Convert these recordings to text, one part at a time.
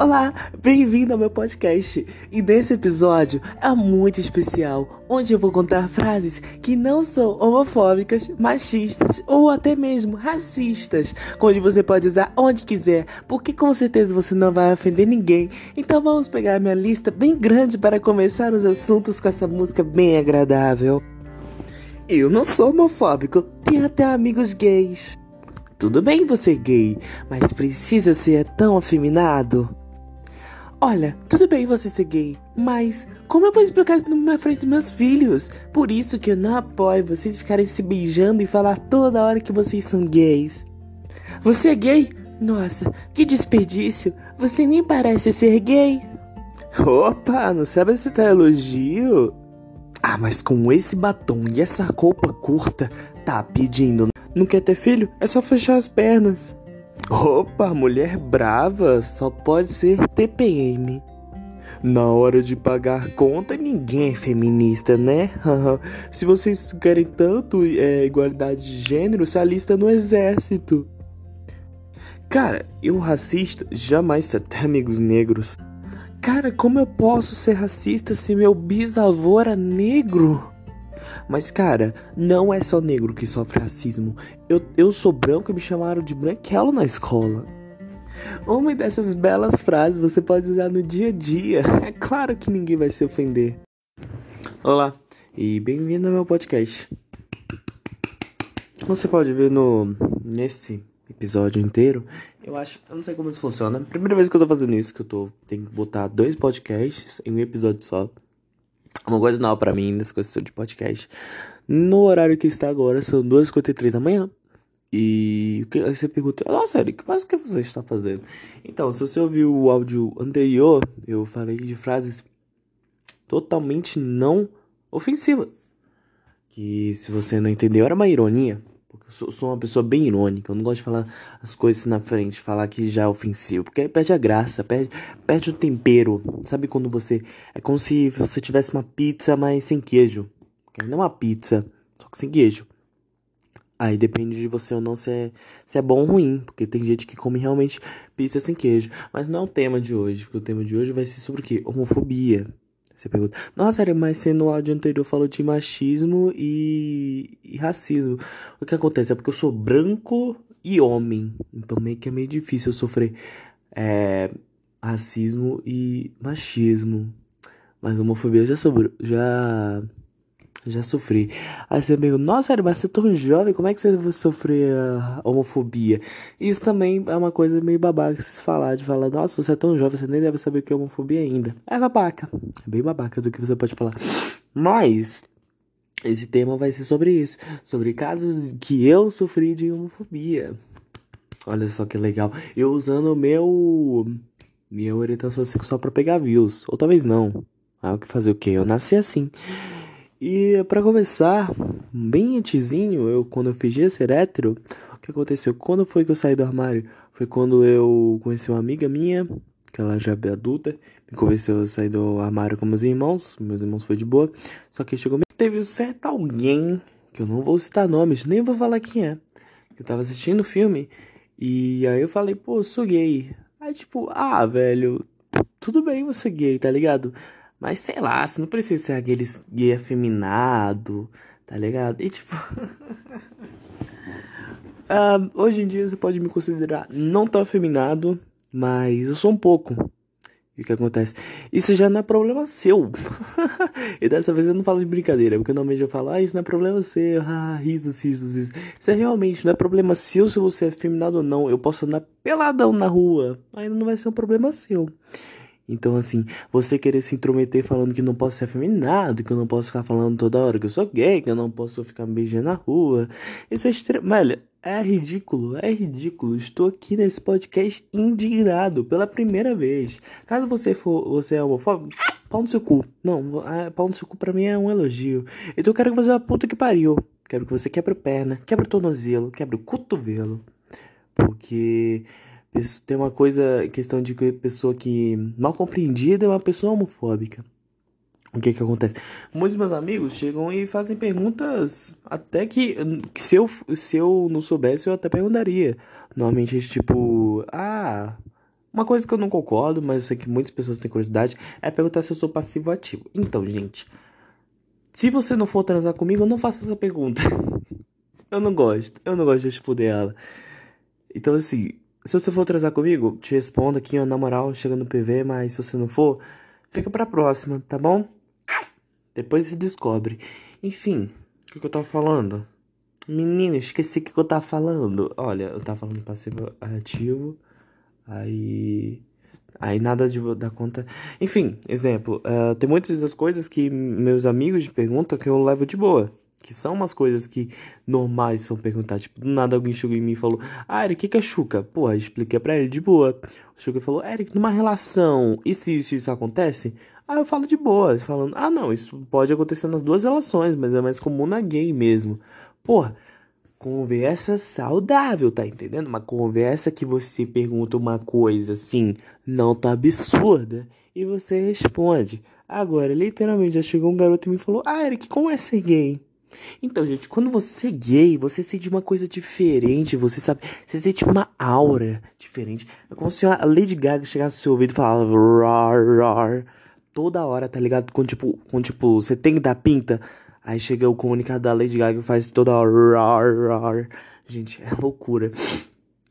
Olá, bem-vindo ao meu podcast. E nesse episódio é muito especial, onde eu vou contar frases que não são homofóbicas, machistas ou até mesmo racistas, onde você pode usar onde quiser, porque com certeza você não vai ofender ninguém. Então vamos pegar minha lista bem grande para começar os assuntos com essa música bem agradável. Eu não sou homofóbico, tenho até amigos gays. Tudo bem você gay, mas precisa ser tão afeminado? Olha, tudo bem você ser gay, mas como eu vou explicar isso na frente dos meus filhos? Por isso que eu não apoio vocês ficarem se beijando e falar toda hora que vocês são gays. Você é gay? Nossa, que desperdício! Você nem parece ser gay. Opa, não sabe se tá elogio? Ah, mas com esse batom e essa roupa curta, tá pedindo. Não quer ter filho? É só fechar as pernas. Opa, mulher brava só pode ser TPM. Na hora de pagar conta, ninguém é feminista, né? se vocês querem tanto é, igualdade de gênero, se alista no exército. Cara, eu racista jamais ter até amigos negros. Cara, como eu posso ser racista se meu bisavô era negro? Mas, cara, não é só negro que sofre racismo. Eu, eu sou branco e me chamaram de branquelo na escola. Uma dessas belas frases você pode usar no dia a dia. É claro que ninguém vai se ofender. Olá e bem-vindo ao meu podcast. Como você pode ver no nesse episódio inteiro, eu acho, eu não sei como isso funciona. Primeira vez que eu tô fazendo isso, que eu tô tenho que botar dois podcasts em um episódio só uma coisa nova para mim nessa questão de podcast. No horário que está agora, são 2h53 da manhã. E aí você pergunta, nossa, Eric, mas o que você está fazendo? Então, se você ouviu o áudio anterior, eu falei de frases totalmente não ofensivas. Que se você não entendeu, era uma ironia. Porque eu sou, sou, uma pessoa bem irônica. Eu não gosto de falar as coisas na frente, falar que já é ofensivo. Porque aí perde a graça, perde, perde o tempero. Sabe quando você. É como se você tivesse uma pizza, mas sem queijo. Não é uma pizza, só que sem queijo. Aí depende de você ou não se é, se é bom ou ruim. Porque tem gente que come realmente pizza sem queijo. Mas não é o tema de hoje. Porque o tema de hoje vai ser sobre o quê? Homofobia. Você pergunta, nossa, mas você no áudio anterior falou de machismo e, e racismo. O que acontece? É porque eu sou branco e homem. Então meio que é meio difícil eu sofrer é, racismo e machismo. Mas homofobia já sou, já já sofri. Aí você me nossa, mas você é tão jovem, como é que você vai sofrer a homofobia? Isso também é uma coisa meio babaca se falar, de falar, nossa, você é tão jovem, você nem deve saber o que é homofobia ainda. É babaca. É bem babaca do que você pode falar. Mas, esse tema vai ser sobre isso. Sobre casos que eu sofri de homofobia. Olha só que legal. Eu usando meu. Minha orientação sexual para pegar views. Ou talvez não. Ah, o que fazer o quê? Eu nasci assim. E para começar, bem antezinho, eu quando eu fingia ser hétero, o que aconteceu? Quando foi que eu saí do armário? Foi quando eu conheci uma amiga minha, que ela já é adulta, me convenceu a sair do armário com meus irmãos, meus irmãos foi de boa, só que chegou teve um certo alguém, que eu não vou citar nomes, nem vou falar quem é, que eu tava assistindo o filme, e aí eu falei, pô, eu sou gay. Aí tipo, ah, velho, tudo bem você gay, tá ligado? Mas sei lá, você não precisa ser aqueles gay afeminado, tá ligado? E tipo. uh, hoje em dia você pode me considerar não tão afeminado, mas eu sou um pouco. E o que acontece? Isso já não é problema seu. e dessa vez eu não falo de brincadeira, porque normalmente eu falo, ah, isso não é problema seu, ah, risos, risos, risos. Isso é realmente, não é problema seu se você é afeminado ou não. Eu posso andar peladão na rua, ainda não vai ser um problema seu. Então, assim, você querer se intrometer falando que não posso ser afeminado, que eu não posso ficar falando toda hora que eu sou gay, que eu não posso ficar me beijando na rua. Isso é extremo. Olha, é ridículo, é ridículo. Estou aqui nesse podcast indignado pela primeira vez. Caso você for, você é homofóbico, pau no seu cu. Não, é, pau no seu cu pra mim é um elogio. Então eu quero que você vá puta que pariu. Quero que você quebre perna, quebre o tornozelo, quebre o cotovelo. Porque tem uma coisa, questão de que pessoa que mal compreendida é uma pessoa homofóbica. O que que acontece? Muitos meus amigos chegam e fazem perguntas até que, que se, eu, se eu não soubesse eu até perguntaria. Normalmente tipo, ah, Uma coisa que eu não concordo, mas eu sei que muitas pessoas têm curiosidade, é perguntar se eu sou passivo ou ativo. Então, gente, se você não for transar comigo, não faça essa pergunta. eu não gosto, eu não gosto de responder ela. Então, assim, se você for transar comigo, te respondo aqui, ó, na moral, chega no PV, mas se você não for, fica pra próxima, tá bom? Depois se descobre. Enfim, o que, que eu tava falando? Menina, esqueci o que, que eu tava falando. Olha, eu tava falando passivo ativo. Aí. Aí nada de dar conta. Enfim, exemplo. Uh, tem muitas das coisas que meus amigos perguntam que eu levo de boa. Que são umas coisas que normais são perguntar. Tipo, do nada alguém chegou em mim e falou: Ah, Eric, o que, que é Chuca? Porra, expliquei pra ele de boa. O Chuca falou: Eric, numa relação, e se isso, isso acontece? Aí eu falo de boa, falando: Ah, não, isso pode acontecer nas duas relações, mas é mais comum na gay mesmo. Porra, conversa saudável, tá entendendo? Uma conversa que você pergunta uma coisa assim, não tá absurda, e você responde. Agora, literalmente, já chegou um garoto e me falou: Ah, Eric, como é ser gay? Então, gente, quando você é gay, você sente uma coisa diferente, você sabe, você sente uma aura diferente. É como se a Lady Gaga chegasse no seu ouvido e falava rar, rar, toda hora, tá ligado? Quando tipo, quando, tipo, você tem que dar pinta, aí chega o comunicado da Lady Gaga e faz toda hora rar, rar. Gente, é loucura.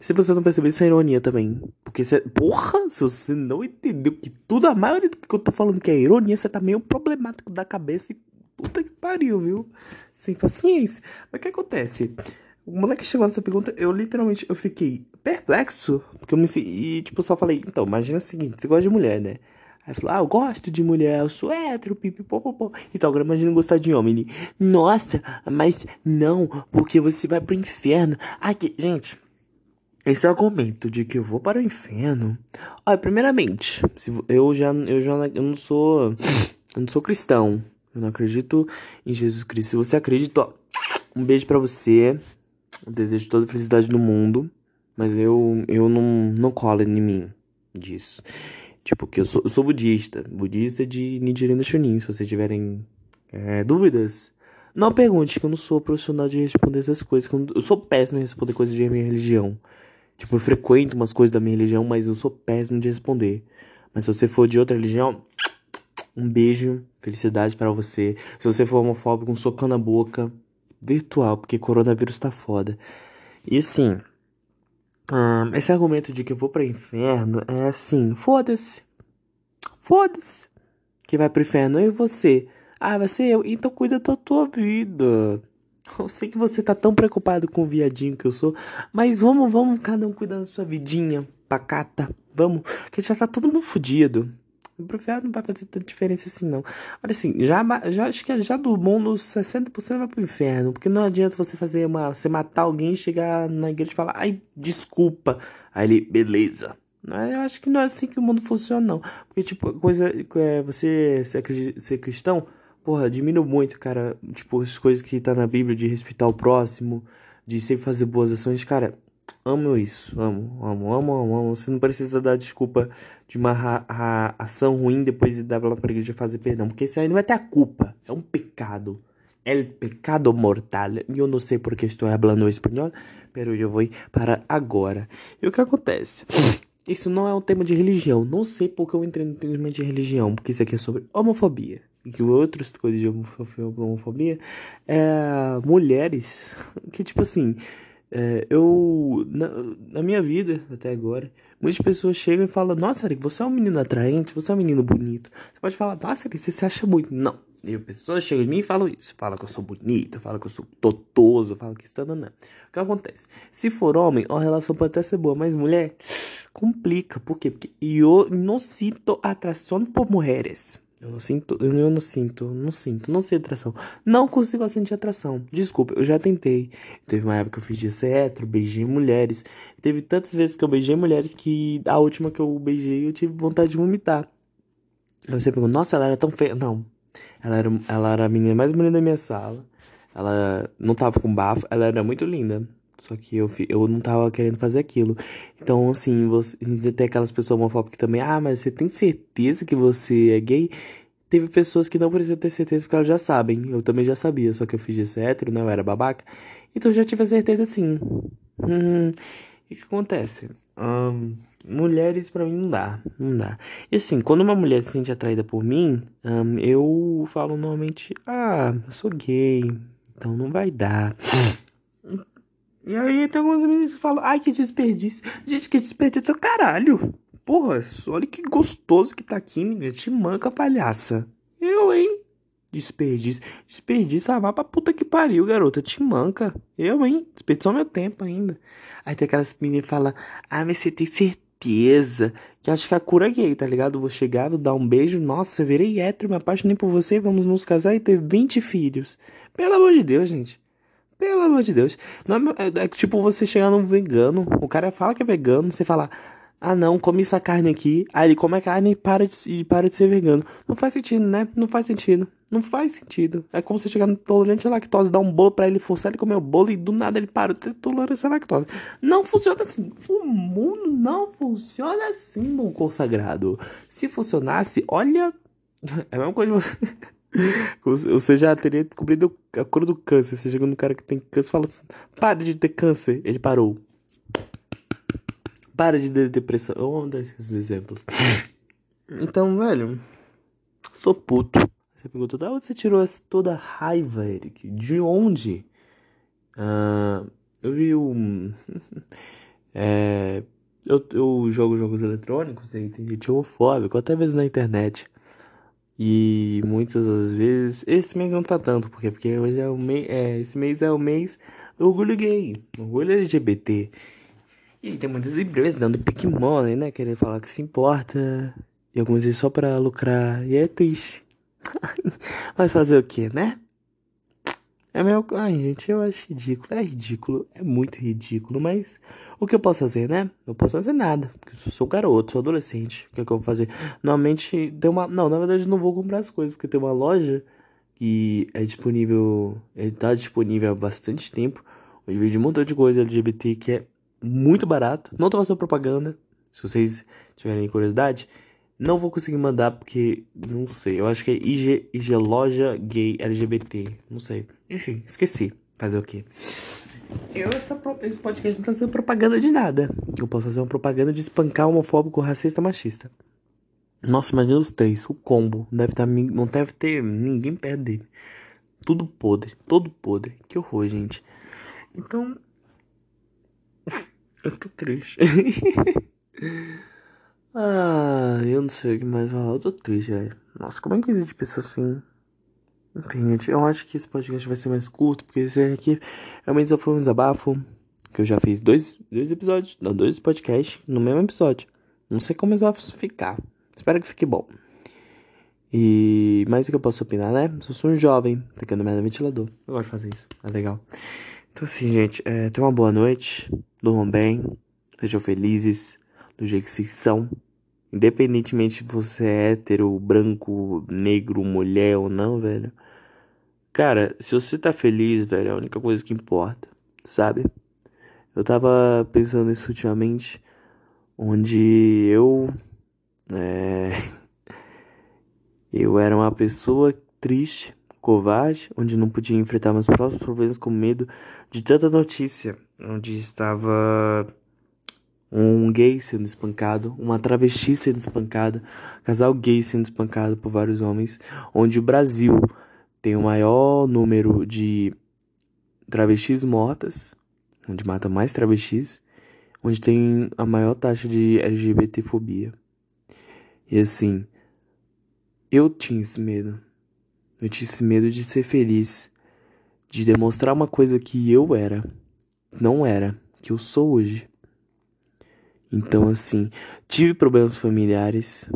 Se você não percebeu, isso é ironia também. Porque você. Porra, se você não entendeu que tudo, a maioria do que eu tô falando que é ironia, você tá meio problemático da cabeça e Puta que pariu, viu? Sem paciência. Mas o que acontece? O moleque chegou nessa pergunta, eu literalmente eu fiquei perplexo. Porque eu me E, tipo, só falei, então, imagina o seguinte, você gosta de mulher, né? Aí falou, ah, eu gosto de mulher, eu sou hétero, pipipopopó. Então, agora imagina gostar de homem. Ele, nossa, mas não, porque você vai pro inferno. Aqui, gente, esse argumento de que eu vou para o inferno. Olha, primeiramente, eu já, eu já eu não sou. Eu não sou cristão. Eu não acredito em Jesus Cristo. Se você acredita, ó, um beijo para você. Eu desejo toda a felicidade do mundo. Mas eu, eu não, não colo em mim disso. Tipo, que eu sou, eu sou budista. Budista de Nichiren Shunin. Se vocês tiverem é, dúvidas, não pergunte, que eu não sou profissional de responder essas coisas. Eu sou péssimo em responder coisas de minha religião. Tipo, eu frequento umas coisas da minha religião, mas eu sou péssimo de responder. Mas se você for de outra religião, um beijo, felicidade para você. Se você for homofóbico, um socão na boca. Virtual, porque coronavírus tá foda. E assim, hum, esse argumento de que eu vou pro inferno é assim: foda-se. Foda-se. Que vai pro inferno e você. Ah, vai ser eu. Então cuida da tua vida. Eu sei que você tá tão preocupado com o viadinho que eu sou, mas vamos, vamos cada um cuidar da sua vidinha, pacata. Vamos, que já tá todo mundo fudido. Pro inferno não vai fazer tanta diferença assim, não. Olha assim, já, já acho que já do mundo 60% vai pro inferno. Porque não adianta você fazer uma. Você matar alguém, chegar na igreja e falar, ai, desculpa. Aí ele, beleza. Eu acho que não é assim que o mundo funciona, não. Porque, tipo, coisa. É, você ser, ser cristão, porra, admiro muito, cara. Tipo, as coisas que tá na Bíblia de respeitar o próximo, de sempre fazer boas ações, cara. Amo isso, amo, amo, amo, amo, amo. Você não precisa dar desculpa de uma ação ruim depois de dar pra igreja fazer perdão, porque isso aí não vai ter a culpa, é um pecado. El pecado mortal. Eu não sei porque estou falando espanhol, pero eu vou para agora. E o que acontece? Isso não é um tema de religião. Não sei porque eu entrei no tema de religião, porque isso aqui é sobre homofobia. E outras coisas de homofobia é mulheres que, tipo assim, é, eu, na, na, minha vida, até agora, muitas pessoas chegam e falam: Nossa, Eric, você é um menino atraente, você é um menino bonito. Você pode falar: Nossa, Eric, você se acha muito. Não. E as pessoas chegam em mim e falam isso. Falam que eu sou bonita, falam que eu sou totoso, falam que está dando. O que acontece? Se for homem, a relação pode até ser boa, mas mulher, complica. Por quê? Porque eu não sinto atração por mulheres. Eu não sinto, eu não sinto, não sinto, não sei atração. Não consigo sentir atração. Desculpa, eu já tentei. Teve uma época que eu fiz de hétero, beijei mulheres. Teve tantas vezes que eu beijei mulheres que a última que eu beijei eu tive vontade de vomitar. Eu sempre pergunto, nossa, ela era tão feia. Não. Ela era, ela era a menina mais bonita da minha sala. Ela não tava com bafo, ela era muito linda. Só que eu, eu não tava querendo fazer aquilo. Então, assim, você tem aquelas pessoas homofóbicas também, ah, mas você tem certeza que você é gay? Teve pessoas que não precisam ter certeza porque elas já sabem. Eu também já sabia, só que eu fiz esse hétero, né? Eu era babaca. Então já tive a certeza sim. Hum, e o que acontece? Um, mulheres para mim não dá, não dá. E assim, quando uma mulher se sente atraída por mim, um, eu falo normalmente, ah, eu sou gay, então não vai dar. E aí tem algumas meninas que falam, ai que desperdício. Gente, que desperdício caralho. Porra, olha que gostoso que tá aqui, menina. Te manca, palhaça. Eu, hein? Desperdício. Desperdício, ah, vai pra puta que pariu, garota. Te manca. Eu, hein? Desperdiçou meu tempo ainda. Aí tem aquelas meninas que falam, ah, mas você tem certeza que acho que a cura é gay, tá ligado? vou chegar, vou dar um beijo, nossa, eu virei hétero, me apaixonei por você, vamos nos casar e ter 20 filhos. Pelo amor de Deus, gente. Pelo amor de Deus. É, é, é tipo você chegar num vegano, o cara fala que é vegano, você fala, ah não, come essa carne aqui. Aí ele come a carne e para de, e para de ser vegano. Não faz sentido, né? Não faz sentido. Não faz sentido. É como você chegar no tolerante à lactose, dar um bolo para ele, forçar ele comer o bolo e do nada ele para de ter tolerância à lactose. Não funciona assim. O mundo não funciona assim, meu consagrado. Se funcionasse, olha. É a mesma coisa você. Você já teria descobrido a cura do câncer. Você chega no cara que tem câncer e fala assim: pare de ter câncer. Ele parou. Para de ter depressão. Vamos dar esses exemplos. Então, velho, sou puto. Você perguntou, da onde você tirou toda a raiva, Eric? De onde? Uh, eu vi um. é, eu, eu jogo jogos eletrônicos e tem gente homofóbico, até mesmo na internet. E muitas das vezes. Esse mês não tá tanto, porque, porque hoje é o mês. É, esse mês é o mês do orgulho gay, orgulho LGBT. E tem muitas empresas dando pick money, né? Querendo falar que se importa. E algumas vezes só pra lucrar. E é triste. Mas fazer o que, né? É meu. Ai, gente, eu acho ridículo. É ridículo. É muito ridículo. Mas o que eu posso fazer, né? Não posso fazer nada. Porque eu sou garoto, sou adolescente. O que, é que eu vou fazer? Normalmente tem uma. Não, na verdade não vou comprar as coisas. Porque tem uma loja que é disponível. Ele tá disponível há bastante tempo. Onde vende um montão de coisa LGBT que é muito barato. Não tô fazendo propaganda. Se vocês tiverem curiosidade, não vou conseguir mandar porque não sei. Eu acho que é IG, IG Loja Gay LGBT. Não sei. Enfim, esqueci. Fazer o quê? Eu, essa, esse podcast não tá sendo propaganda de nada. Eu posso fazer uma propaganda de espancar homofóbico, racista, machista. Nossa, imagina os três, o combo. Deve tá, não deve ter ninguém perto dele. Tudo podre, todo podre. Que horror, gente. Então, eu tô triste. ah, eu não sei o que mais falar. Eu tô triste, velho. Nossa, como é que existe pessoa assim? Enfim, eu acho que esse podcast vai ser mais curto, porque esse aqui realmente só foi um desabafo. Que eu já fiz dois, dois episódios, não, dois podcasts no mesmo episódio. Não sei como vão ficar. Espero que fique bom. E mais o que eu posso opinar, né? Eu sou um jovem, tacando merda no ventilador. Eu gosto de fazer isso, é legal. Então assim, gente, é, tenha uma boa noite durmam bem, sejam felizes do jeito que vocês são. Independentemente se você é hétero, branco, negro, mulher ou não, velho. Cara, se você tá feliz, velho, é a única coisa que importa, sabe? Eu tava pensando nisso ultimamente, onde eu. É. Eu era uma pessoa triste, covarde, onde não podia enfrentar meus próprios problemas com medo de tanta notícia onde estava um gay sendo espancado, uma travesti sendo espancada, casal gay sendo espancado por vários homens, onde o Brasil tem o maior número de travestis mortas, onde mata mais travestis, onde tem a maior taxa de LGBTfobia. E assim, eu tinha esse medo. Eu tinha esse medo de ser feliz, de demonstrar uma coisa que eu era não era que eu sou hoje. Então, assim, tive problemas familiares,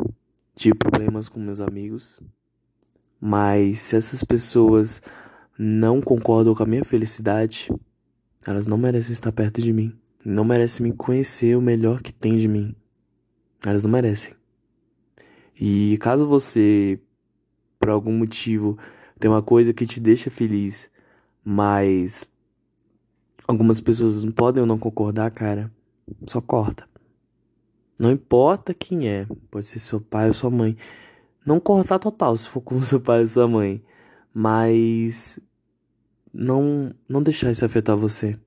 tive problemas com meus amigos, mas se essas pessoas não concordam com a minha felicidade, elas não merecem estar perto de mim, não merecem me conhecer o melhor que tem de mim. Elas não merecem. E caso você, por algum motivo, tem uma coisa que te deixa feliz, mas Algumas pessoas não podem ou não concordar, cara. Só corta. Não importa quem é. Pode ser seu pai ou sua mãe. Não cortar total se for com seu pai ou sua mãe. Mas não não deixar isso afetar você.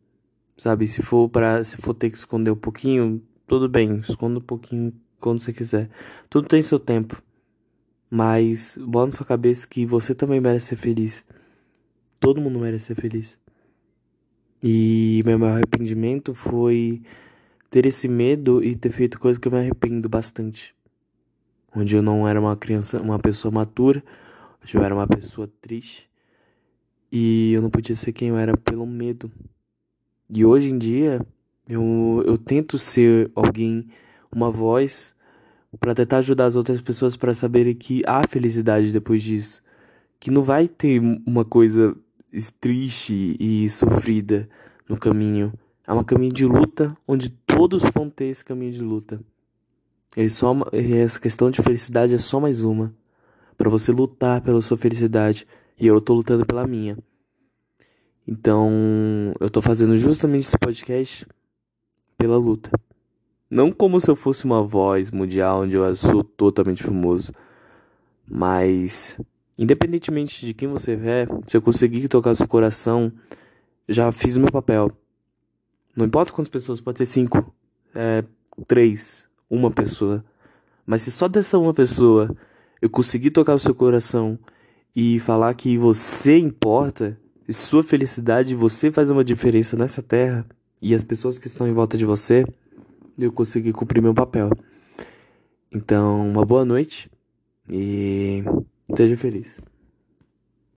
Sabe? Se for para se for ter que esconder um pouquinho, tudo bem, esconda um pouquinho quando você quiser. Tudo tem seu tempo. Mas bota na sua cabeça que você também merece ser feliz. Todo mundo merece ser feliz. E meu maior arrependimento foi ter esse medo e ter feito coisas que eu me arrependo bastante. Onde eu não era uma criança, uma pessoa matura, onde eu era uma pessoa triste. E eu não podia ser quem eu era pelo medo. E hoje em dia, eu, eu tento ser alguém, uma voz, para tentar ajudar as outras pessoas para saberem que há felicidade depois disso. Que não vai ter uma coisa triste e sofrida no caminho. É um caminho de luta onde todos vão ter esse caminho de luta. Ele só, essa questão de felicidade é só mais uma. para você lutar pela sua felicidade. E eu tô lutando pela minha. Então, eu tô fazendo justamente esse podcast pela luta. Não como se eu fosse uma voz mundial onde eu sou totalmente famoso. Mas, independentemente de quem você é, se eu conseguir tocar seu coração, já fiz o meu papel. Não importa quantas pessoas, pode ser cinco, é, três, uma pessoa. Mas se só dessa uma pessoa eu conseguir tocar o seu coração e falar que você importa, e sua felicidade, você faz uma diferença nessa terra e as pessoas que estão em volta de você, eu consegui cumprir meu papel. Então, uma boa noite e seja feliz.